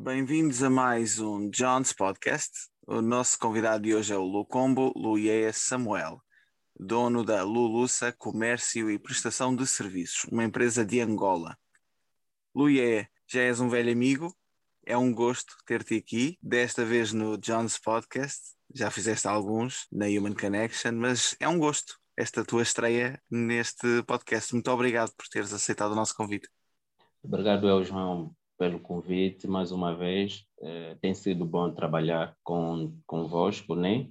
Bem-vindos a mais um John's Podcast. O nosso convidado de hoje é o Lucombo Luie Samuel, dono da Lulusa Comércio e Prestação de Serviços, uma empresa de Angola. Luie, já és um velho amigo, é um gosto ter-te aqui, desta vez no John's Podcast. Já fizeste alguns na Human Connection, mas é um gosto esta tua estreia neste podcast. Muito obrigado por teres aceitado o nosso convite. Obrigado, eu, João, pelo convite mais uma vez. É, tem sido bom trabalhar com, convosco, né?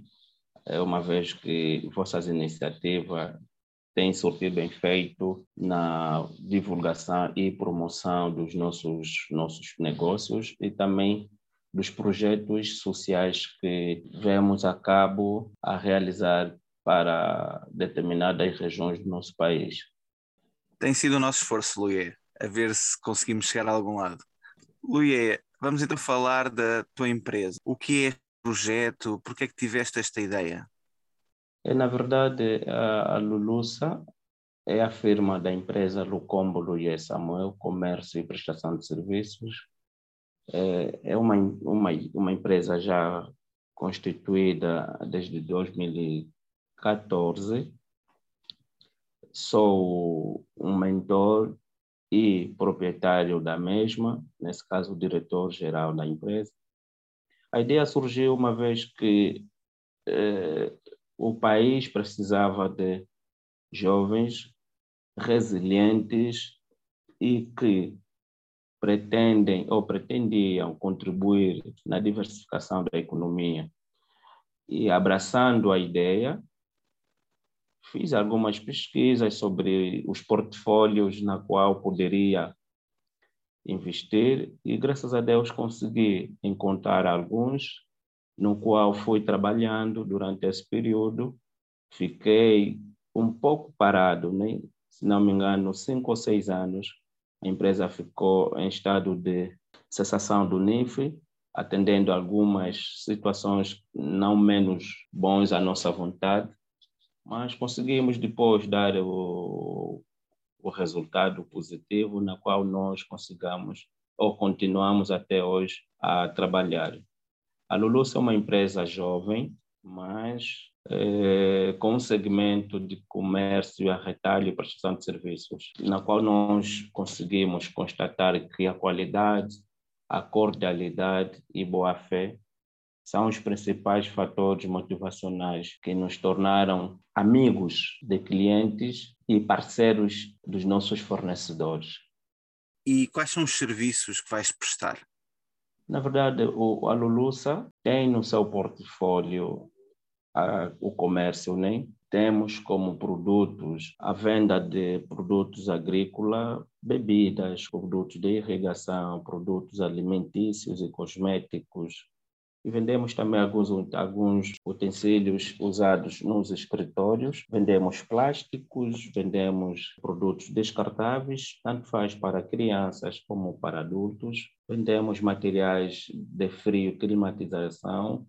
É uma vez que vossas iniciativas têm surtido efeito na divulgação e promoção dos nossos, nossos negócios e também dos projetos sociais que vemos a cabo a realizar para determinadas regiões do nosso país. Tem sido o nosso esforço, Luier, a ver se conseguimos chegar a algum lado. Luier, vamos então falar da tua empresa. O que é este projeto? Por que é que tiveste esta ideia? É, na verdade, a Lulusa é a firma da empresa Lucombo Luier Samuel, Comércio e Prestação de Serviços. É, é uma, uma, uma empresa já constituída desde 2000 14, sou um mentor e proprietário da mesma, nesse caso, o diretor-geral da empresa. A ideia surgiu uma vez que eh, o país precisava de jovens resilientes e que pretendem ou pretendiam contribuir na diversificação da economia. E abraçando a ideia, Fiz algumas pesquisas sobre os portfólios na qual poderia investir e graças a Deus consegui encontrar alguns no qual fui trabalhando durante esse período. Fiquei um pouco parado, né? se não me engano, cinco ou seis anos. A empresa ficou em estado de cessação do NIF, atendendo algumas situações não menos bons à nossa vontade mas conseguimos depois dar o, o resultado positivo na qual nós consigamos ou continuamos até hoje a trabalhar. A Lulus é uma empresa jovem, mas é, com um segmento de comércio, a retalho e prestação de serviços, na qual nós conseguimos constatar que a qualidade, a cordialidade e boa-fé são os principais fatores motivacionais que nos tornaram amigos de clientes e parceiros dos nossos fornecedores. E quais são os serviços que vais prestar? Na verdade, o, a Lulusa tem no seu portfólio a, o comércio, né? Temos como produtos a venda de produtos agrícolas, bebidas, produtos de irrigação, produtos alimentícios e cosméticos, e vendemos também alguns, alguns utensílios usados nos escritórios, vendemos plásticos, vendemos produtos descartáveis, tanto faz para crianças como para adultos, vendemos materiais de frio climatização.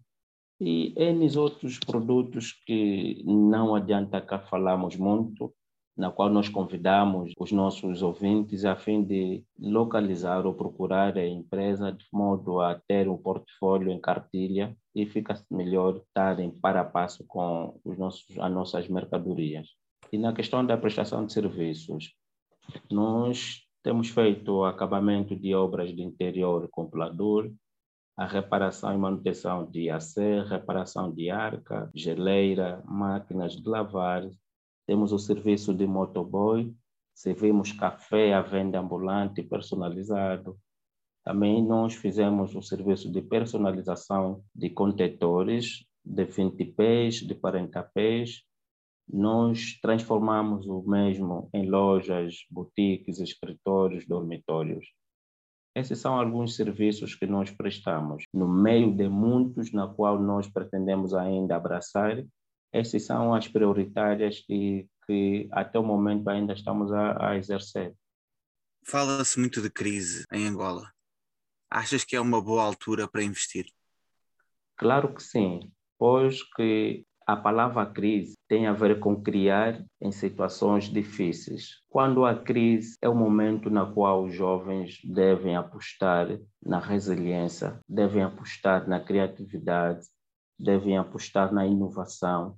E N outros produtos que não adianta cá falarmos muito, na qual nós convidamos os nossos ouvintes a fim de localizar ou procurar a empresa de modo a ter um portfólio em cartilha e fica melhor estarem para passo com os nossos, as nossas mercadorias. E na questão da prestação de serviços, nós temos feito acabamento de obras de interior complador, a reparação e manutenção de AC, reparação de arca, geleira, máquinas de lavar, temos o serviço de motoboy, servimos café à venda ambulante personalizado. Também nós fizemos o serviço de personalização de contetores de 20 pés, de 40 pés. Nós transformamos o mesmo em lojas, boutiques, escritórios, dormitórios. Esses são alguns serviços que nós prestamos, no meio de muitos na qual nós pretendemos ainda abraçar essas são as prioritárias e que até o momento ainda estamos a, a exercer. Fala-se muito de crise em Angola. Achas que é uma boa altura para investir? Claro que sim, pois que a palavra crise tem a ver com criar em situações difíceis. Quando há crise, é o momento na qual os jovens devem apostar na resiliência, devem apostar na criatividade, devem apostar na inovação,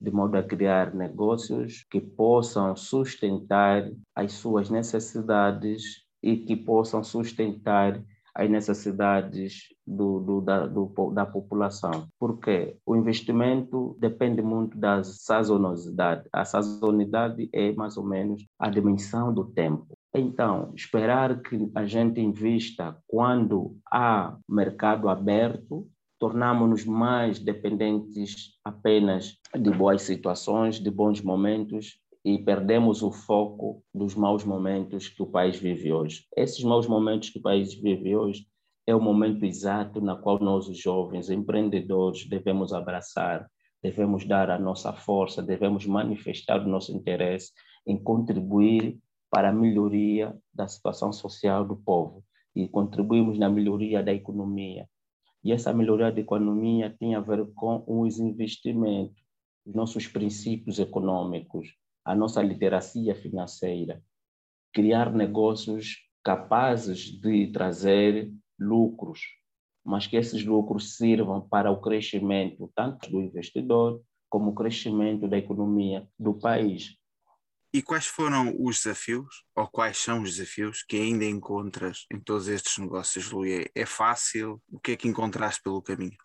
de modo a criar negócios que possam sustentar as suas necessidades e que possam sustentar as necessidades do, do, da, do, da população. Porque o investimento depende muito da sazonalidade. A sazonalidade é mais ou menos a dimensão do tempo. Então, esperar que a gente invista quando há mercado aberto, tornamos-nos mais dependentes apenas de boas situações, de bons momentos e perdemos o foco dos maus momentos que o país vive hoje. Esses maus momentos que o país vive hoje é o momento exato na qual nós, os jovens empreendedores, devemos abraçar, devemos dar a nossa força, devemos manifestar o nosso interesse em contribuir para a melhoria da situação social do povo e contribuirmos na melhoria da economia. E essa melhoria da economia tem a ver com os investimentos, os nossos princípios econômicos, a nossa literacia financeira, criar negócios capazes de trazer lucros, mas que esses lucros sirvam para o crescimento tanto do investidor como o crescimento da economia do país. E quais foram os desafios, ou quais são os desafios que ainda encontras em todos estes negócios, Luí? É fácil? O que é que encontraste pelo caminho?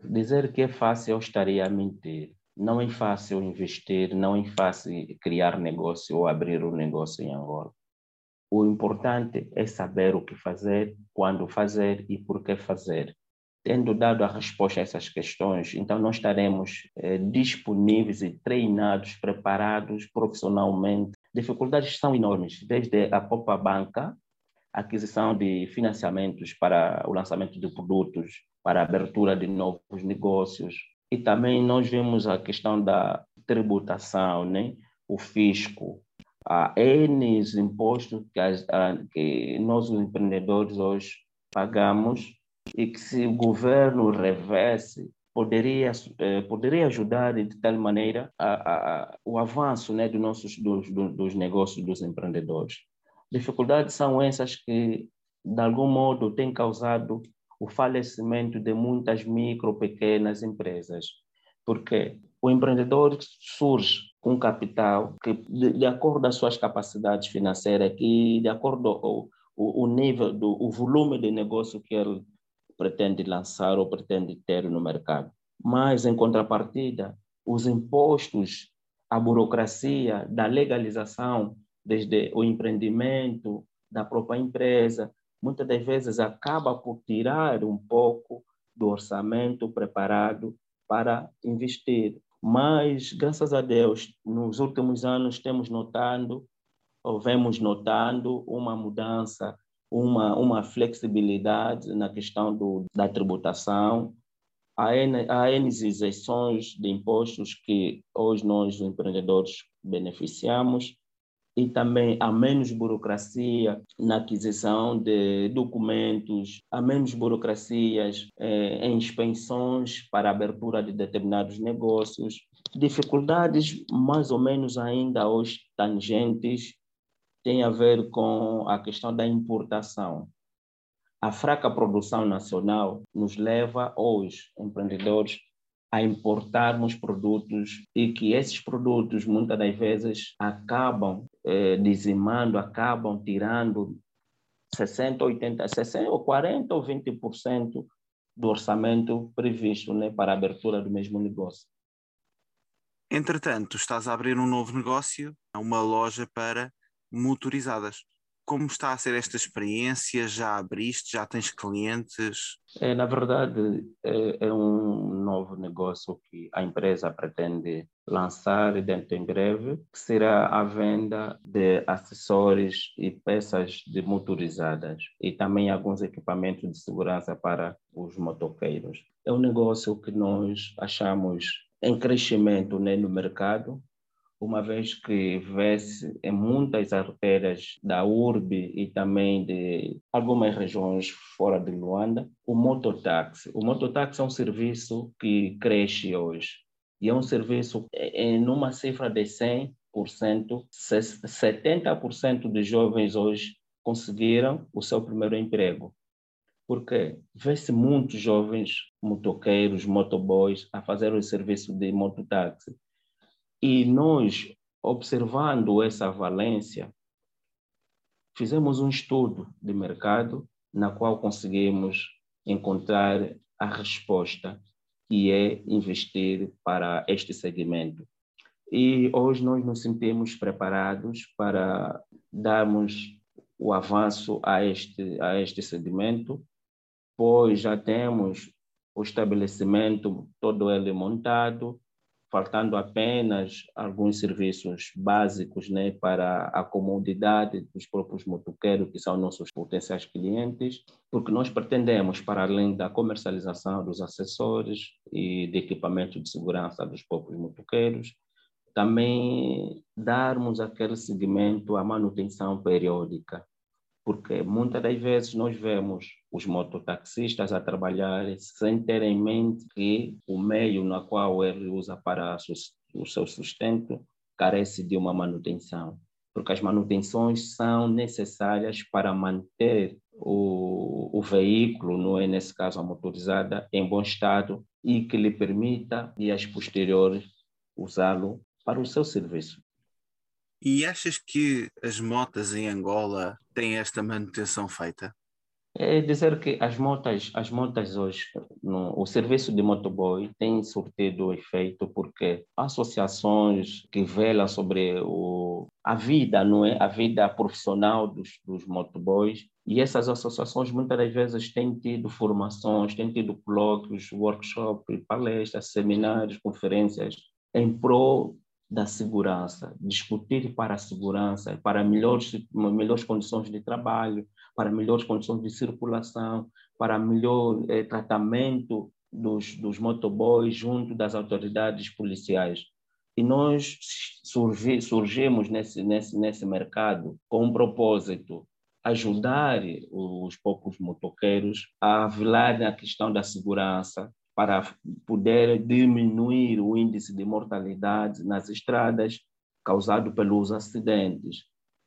Dizer que é fácil eu estaria a mentir. Não é fácil investir, não é fácil criar negócio ou abrir um negócio em Angola. O importante é saber o que fazer, quando fazer e por que fazer. Tendo dado a resposta a essas questões, então nós estaremos eh, disponíveis e treinados, preparados profissionalmente. Dificuldades são enormes, desde a própria banca, aquisição de financiamentos para o lançamento de produtos, para a abertura de novos negócios, e também nós vemos a questão da tributação, né? o fisco, há N impostos que, as, que nós, os empreendedores, hoje pagamos e que se o governo revesse, poderia, eh, poderia ajudar de tal maneira a, a, o avanço né, dos, nossos, dos, dos negócios dos empreendedores. Dificuldades são essas que, de algum modo, têm causado o falecimento de muitas micro, pequenas empresas. Porque o empreendedor surge com capital que, de, de acordo as suas capacidades financeiras, que de acordo com o, o nível, do, o volume de negócio que ele pretende lançar ou pretende ter no mercado. Mas, em contrapartida, os impostos, a burocracia da legalização, desde o empreendimento da própria empresa, muitas das vezes acaba por tirar um pouco do orçamento preparado para investir. Mas, graças a Deus, nos últimos anos temos notado, ou vemos notando uma mudança, uma, uma flexibilidade na questão do, da tributação. Há N, isenções de impostos que hoje nós, empreendedores, beneficiamos e também há menos burocracia na aquisição de documentos, há menos burocracias eh, em expensões para abertura de determinados negócios, dificuldades mais ou menos ainda hoje tangentes têm a ver com a questão da importação. A fraca produção nacional nos leva hoje, empreendedores, a importarmos produtos e que esses produtos muitas das vezes acabam eh, dizimando, acabam tirando 60, 80, 60, ou 40 ou 20% do orçamento previsto né, para a abertura do mesmo negócio. Entretanto, estás a abrir um novo negócio, uma loja para motorizadas como está a ser esta experiência? Já abriste? Já tens clientes? É, na verdade, é, é, um novo negócio que a empresa pretende lançar dentro em breve, que será a venda de acessórios e peças de motorizadas e também alguns equipamentos de segurança para os motoqueiros. É um negócio que nós achamos em crescimento né, no mercado, uma vez que vê-se em muitas artérias da urbe e também de algumas regiões fora de Luanda, o mototáxi. O mototáxi é um serviço que cresce hoje. E é um serviço, em numa cifra de 100%, 70% dos jovens hoje conseguiram o seu primeiro emprego. Porque vê-se muitos jovens motoqueiros, motoboys, a fazer o serviço de mototáxi. E nós, observando essa valência, fizemos um estudo de mercado na qual conseguimos encontrar a resposta que é investir para este segmento. E hoje nós nos sentimos preparados para darmos o avanço a este, a este segmento, pois já temos o estabelecimento todo ele montado, faltando apenas alguns serviços básicos né, para a comodidade dos próprios motoqueiros, que são nossos potenciais clientes, porque nós pretendemos, para além da comercialização dos acessórios e de equipamento de segurança dos próprios motoqueiros, também darmos aquele segmento à manutenção periódica, porque muitas das vezes nós vemos os mototaxistas a trabalhar sem ter em mente que o meio na qual ele usa para o seu sustento carece de uma manutenção, porque as manutenções são necessárias para manter o, o veículo, não é nesse caso a motorizada, em bom estado e que lhe permita dias posteriores usá-lo para o seu serviço. E achas que as motas em Angola têm esta manutenção feita? É dizer que as motas, as motas hoje, no, o serviço de motoboy tem surtido efeito porque associações que velam sobre o, a vida, não é, a vida profissional dos, dos motoboys e essas associações muitas das vezes têm tido formações, têm tido colóquios, workshops, palestras, seminários, conferências em prol da segurança, discutir para a segurança, para melhores, melhores condições de trabalho, para melhores condições de circulação, para melhor eh, tratamento dos, dos motoboys junto das autoridades policiais. E nós surgi, surgimos nesse, nesse, nesse mercado com um propósito, ajudar os poucos motoqueiros a velar na questão da segurança, para poder diminuir o índice de mortalidade nas estradas causado pelos acidentes,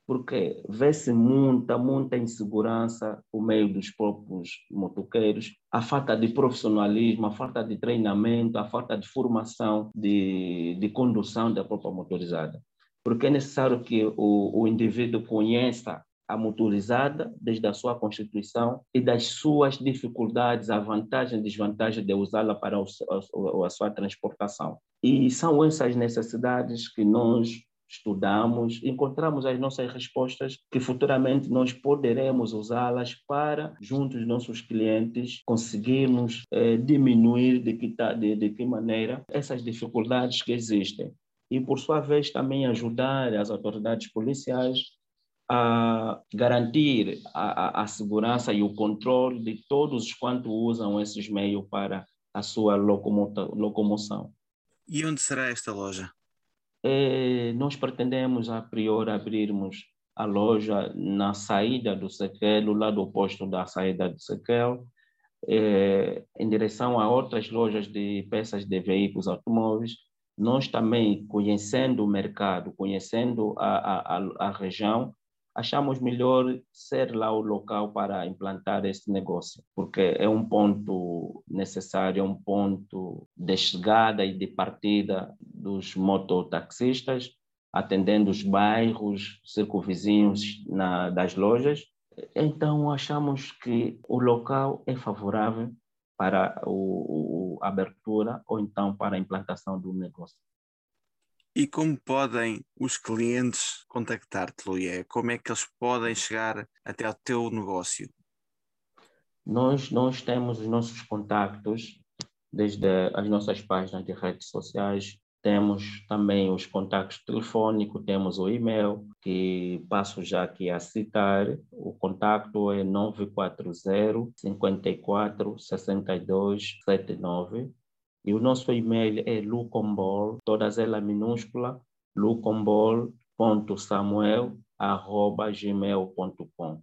porque vê-se muita, muita insegurança por meio dos próprios motoqueiros, a falta de profissionalismo, a falta de treinamento, a falta de formação de, de condução da própria motorizada. Porque é necessário que o, o indivíduo conheça motorizada desde a sua constituição e das suas dificuldades, a vantagem e desvantagem de usá-la para o, a sua transportação. E são essas necessidades que nós estudamos, encontramos as nossas respostas que futuramente nós poderemos usá-las para, junto aos nossos clientes, conseguirmos eh, diminuir de que, de, de que maneira essas dificuldades que existem. E, por sua vez, também ajudar as autoridades policiais a garantir a, a, a, segurança e o controle de todos quanto usam esses meios para a sua locomoção. E onde será esta loja? É, nós pretendemos, a priori, abrirmos a loja na saída do Sequel, lado oposto da saída do Sequel, é, em direção a outras lojas de peças de veículos automóveis. Nós também, conhecendo o mercado, conhecendo a, a, a região, achamos melhor ser lá o local para implantar este negócio, porque é um ponto necessário, é um ponto de chegada e de partida dos mototaxistas, atendendo os bairros circunvizinhos na, das lojas. Então, achamos que o local é favorável para a abertura ou então para a implantação do negócio. E como podem os clientes contactar-te, Luia? Como é que eles podem chegar até ao teu negócio? Nós, nós temos os nossos contactos desde as nossas páginas de redes sociais, temos também os contactos telefônicos, temos o e-mail, que passo já aqui a citar. O contato é 940 54 62 79 e o nosso e-mail é lucombol, todas elas minúscula, lucombol.samuel.gmail.com.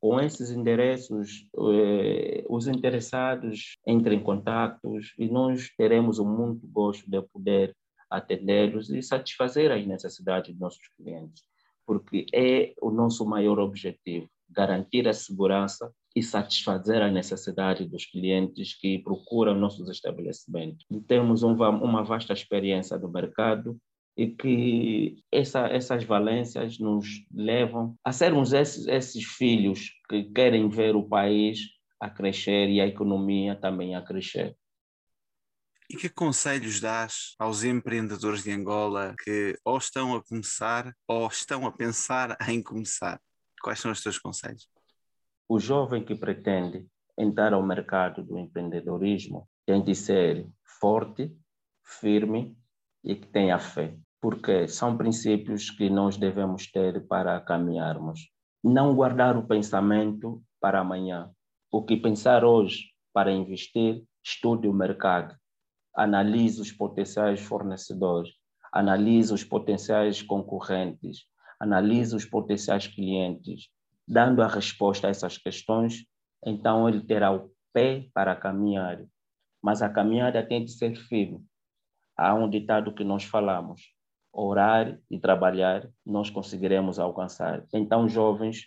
Com esses endereços, eh, os interessados entrem em contatos e nós teremos muito gosto de poder atendê-los e satisfazer as necessidades dos nossos clientes, porque é o nosso maior objetivo, garantir a segurança e satisfazer a necessidade dos clientes que procuram nossos estabelecimentos. Temos uma vasta experiência do mercado e que essa, essas valências nos levam a sermos esses, esses filhos que querem ver o país a crescer e a economia também a crescer. E que conselhos dás aos empreendedores de Angola que ou estão a começar ou estão a pensar em começar? Quais são os teus conselhos? O jovem que pretende entrar ao mercado do empreendedorismo tem de ser forte, firme e que tenha fé porque são princípios que nós devemos ter para caminharmos. Não guardar o pensamento para amanhã. O que pensar hoje para investir, estude o mercado, analise os potenciais fornecedores, analise os potenciais concorrentes, analise os potenciais clientes. Dando a resposta a essas questões, então ele terá o pé para caminhar. Mas a caminhada tem de ser firme. Há um ditado que nós falamos: orar e trabalhar, nós conseguiremos alcançar. Então, jovens,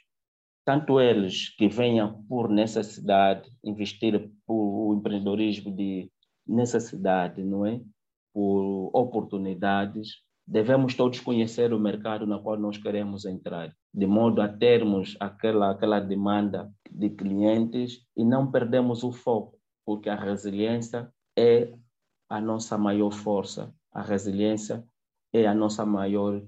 tanto eles que venham por necessidade, investir por empreendedorismo de necessidade, não é? Por oportunidades, devemos todos conhecer o mercado no qual nós queremos entrar, de modo a termos aquela, aquela demanda de clientes e não perdemos o foco, porque a resiliência é a nossa maior força. A resiliência é a nossa maior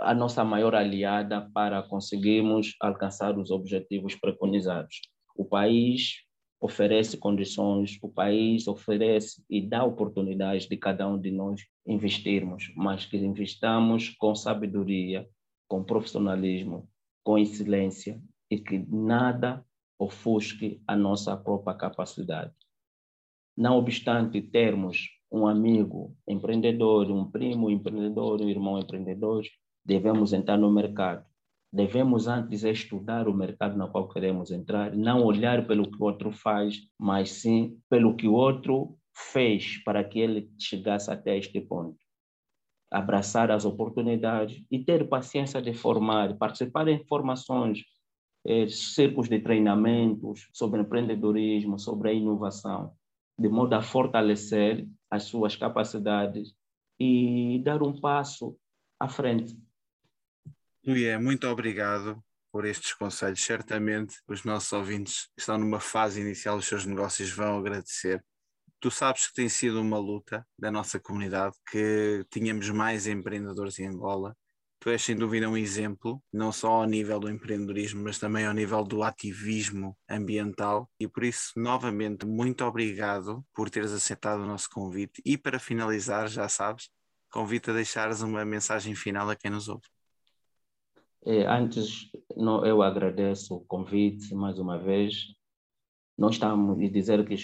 a nossa maior aliada para conseguirmos alcançar os objetivos preconizados. O país oferece condições, o país oferece e dá oportunidades de cada um de nós investirmos, mas que investamos com sabedoria, com profissionalismo, com excelência e que nada ofusque a nossa própria capacidade. Não obstante termos um amigo empreendedor, um primo empreendedor, um irmão empreendedor, devemos entrar no mercado. Devemos antes estudar o mercado no qual queremos entrar, não olhar pelo que o outro faz, mas sim pelo que o outro fez para que ele chegasse até este ponto. Abraçar as oportunidades e ter paciência de formar, participar em formações, eh, círculos de treinamentos sobre empreendedorismo, sobre a inovação, de modo a fortalecer as suas capacidades e dar um passo à frente. Luia, muito obrigado por estes conselhos. Certamente os nossos ouvintes que estão numa fase inicial dos seus negócios vão agradecer. Tu sabes que tem sido uma luta da nossa comunidade que tínhamos mais empreendedores em Angola Tu és sem dúvida um exemplo, não só ao nível do empreendedorismo, mas também ao nível do ativismo ambiental. E por isso, novamente, muito obrigado por teres aceitado o nosso convite. E para finalizar, já sabes, convido a deixares uma mensagem final a quem nos ouve. É, antes, eu agradeço o convite mais uma vez. Nós estamos a dizer que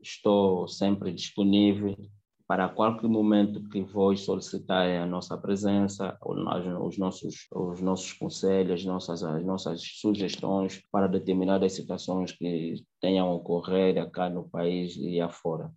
estou sempre disponível para qualquer momento que vos solicitar a nossa presença, os nossos, os nossos conselhos, as nossas, as nossas sugestões para determinadas situações que tenham ocorrido acá no país e afora.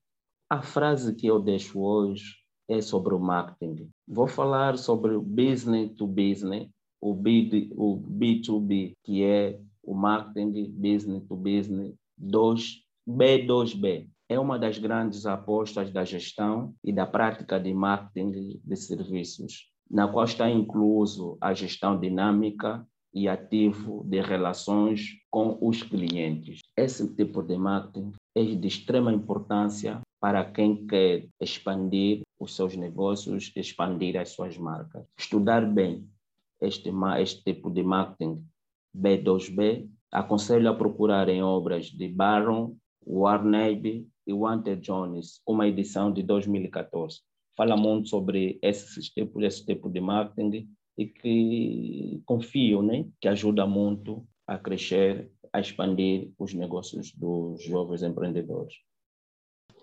A frase que eu deixo hoje é sobre o marketing. Vou falar sobre business to business, o, B, o B2B, que é o marketing business to business 2, B2B é uma das grandes apostas da gestão e da prática de marketing de serviços, na qual está incluso a gestão dinâmica e ativo de relações com os clientes. Esse tipo de marketing é de extrema importância para quem quer expandir os seus negócios, expandir as suas marcas. Estudar bem este, este tipo de marketing B2B, aconselho a procurar em obras de Baron, Warnebe e Wanted Jones, uma edição de 2014. Fala muito sobre esse tipo, esse tipo de marketing e que confio, né, que ajuda muito a crescer, a expandir os negócios dos jovens empreendedores.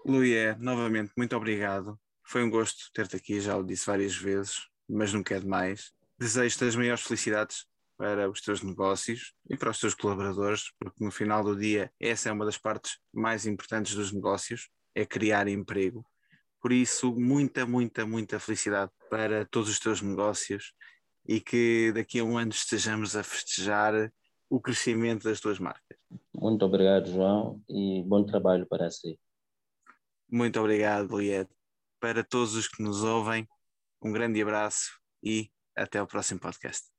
Luié, novamente, muito obrigado. Foi um gosto ter-te aqui, já o disse várias vezes, mas não quero mais. Desejo-te as maiores felicidades para os teus negócios e para os teus colaboradores, porque no final do dia essa é uma das partes mais importantes dos negócios, é criar emprego. Por isso, muita, muita, muita felicidade para todos os teus negócios e que daqui a um ano estejamos a festejar o crescimento das tuas marcas. Muito obrigado, João, e bom trabalho para si. Muito obrigado, Liette. Para todos os que nos ouvem, um grande abraço e até o próximo podcast.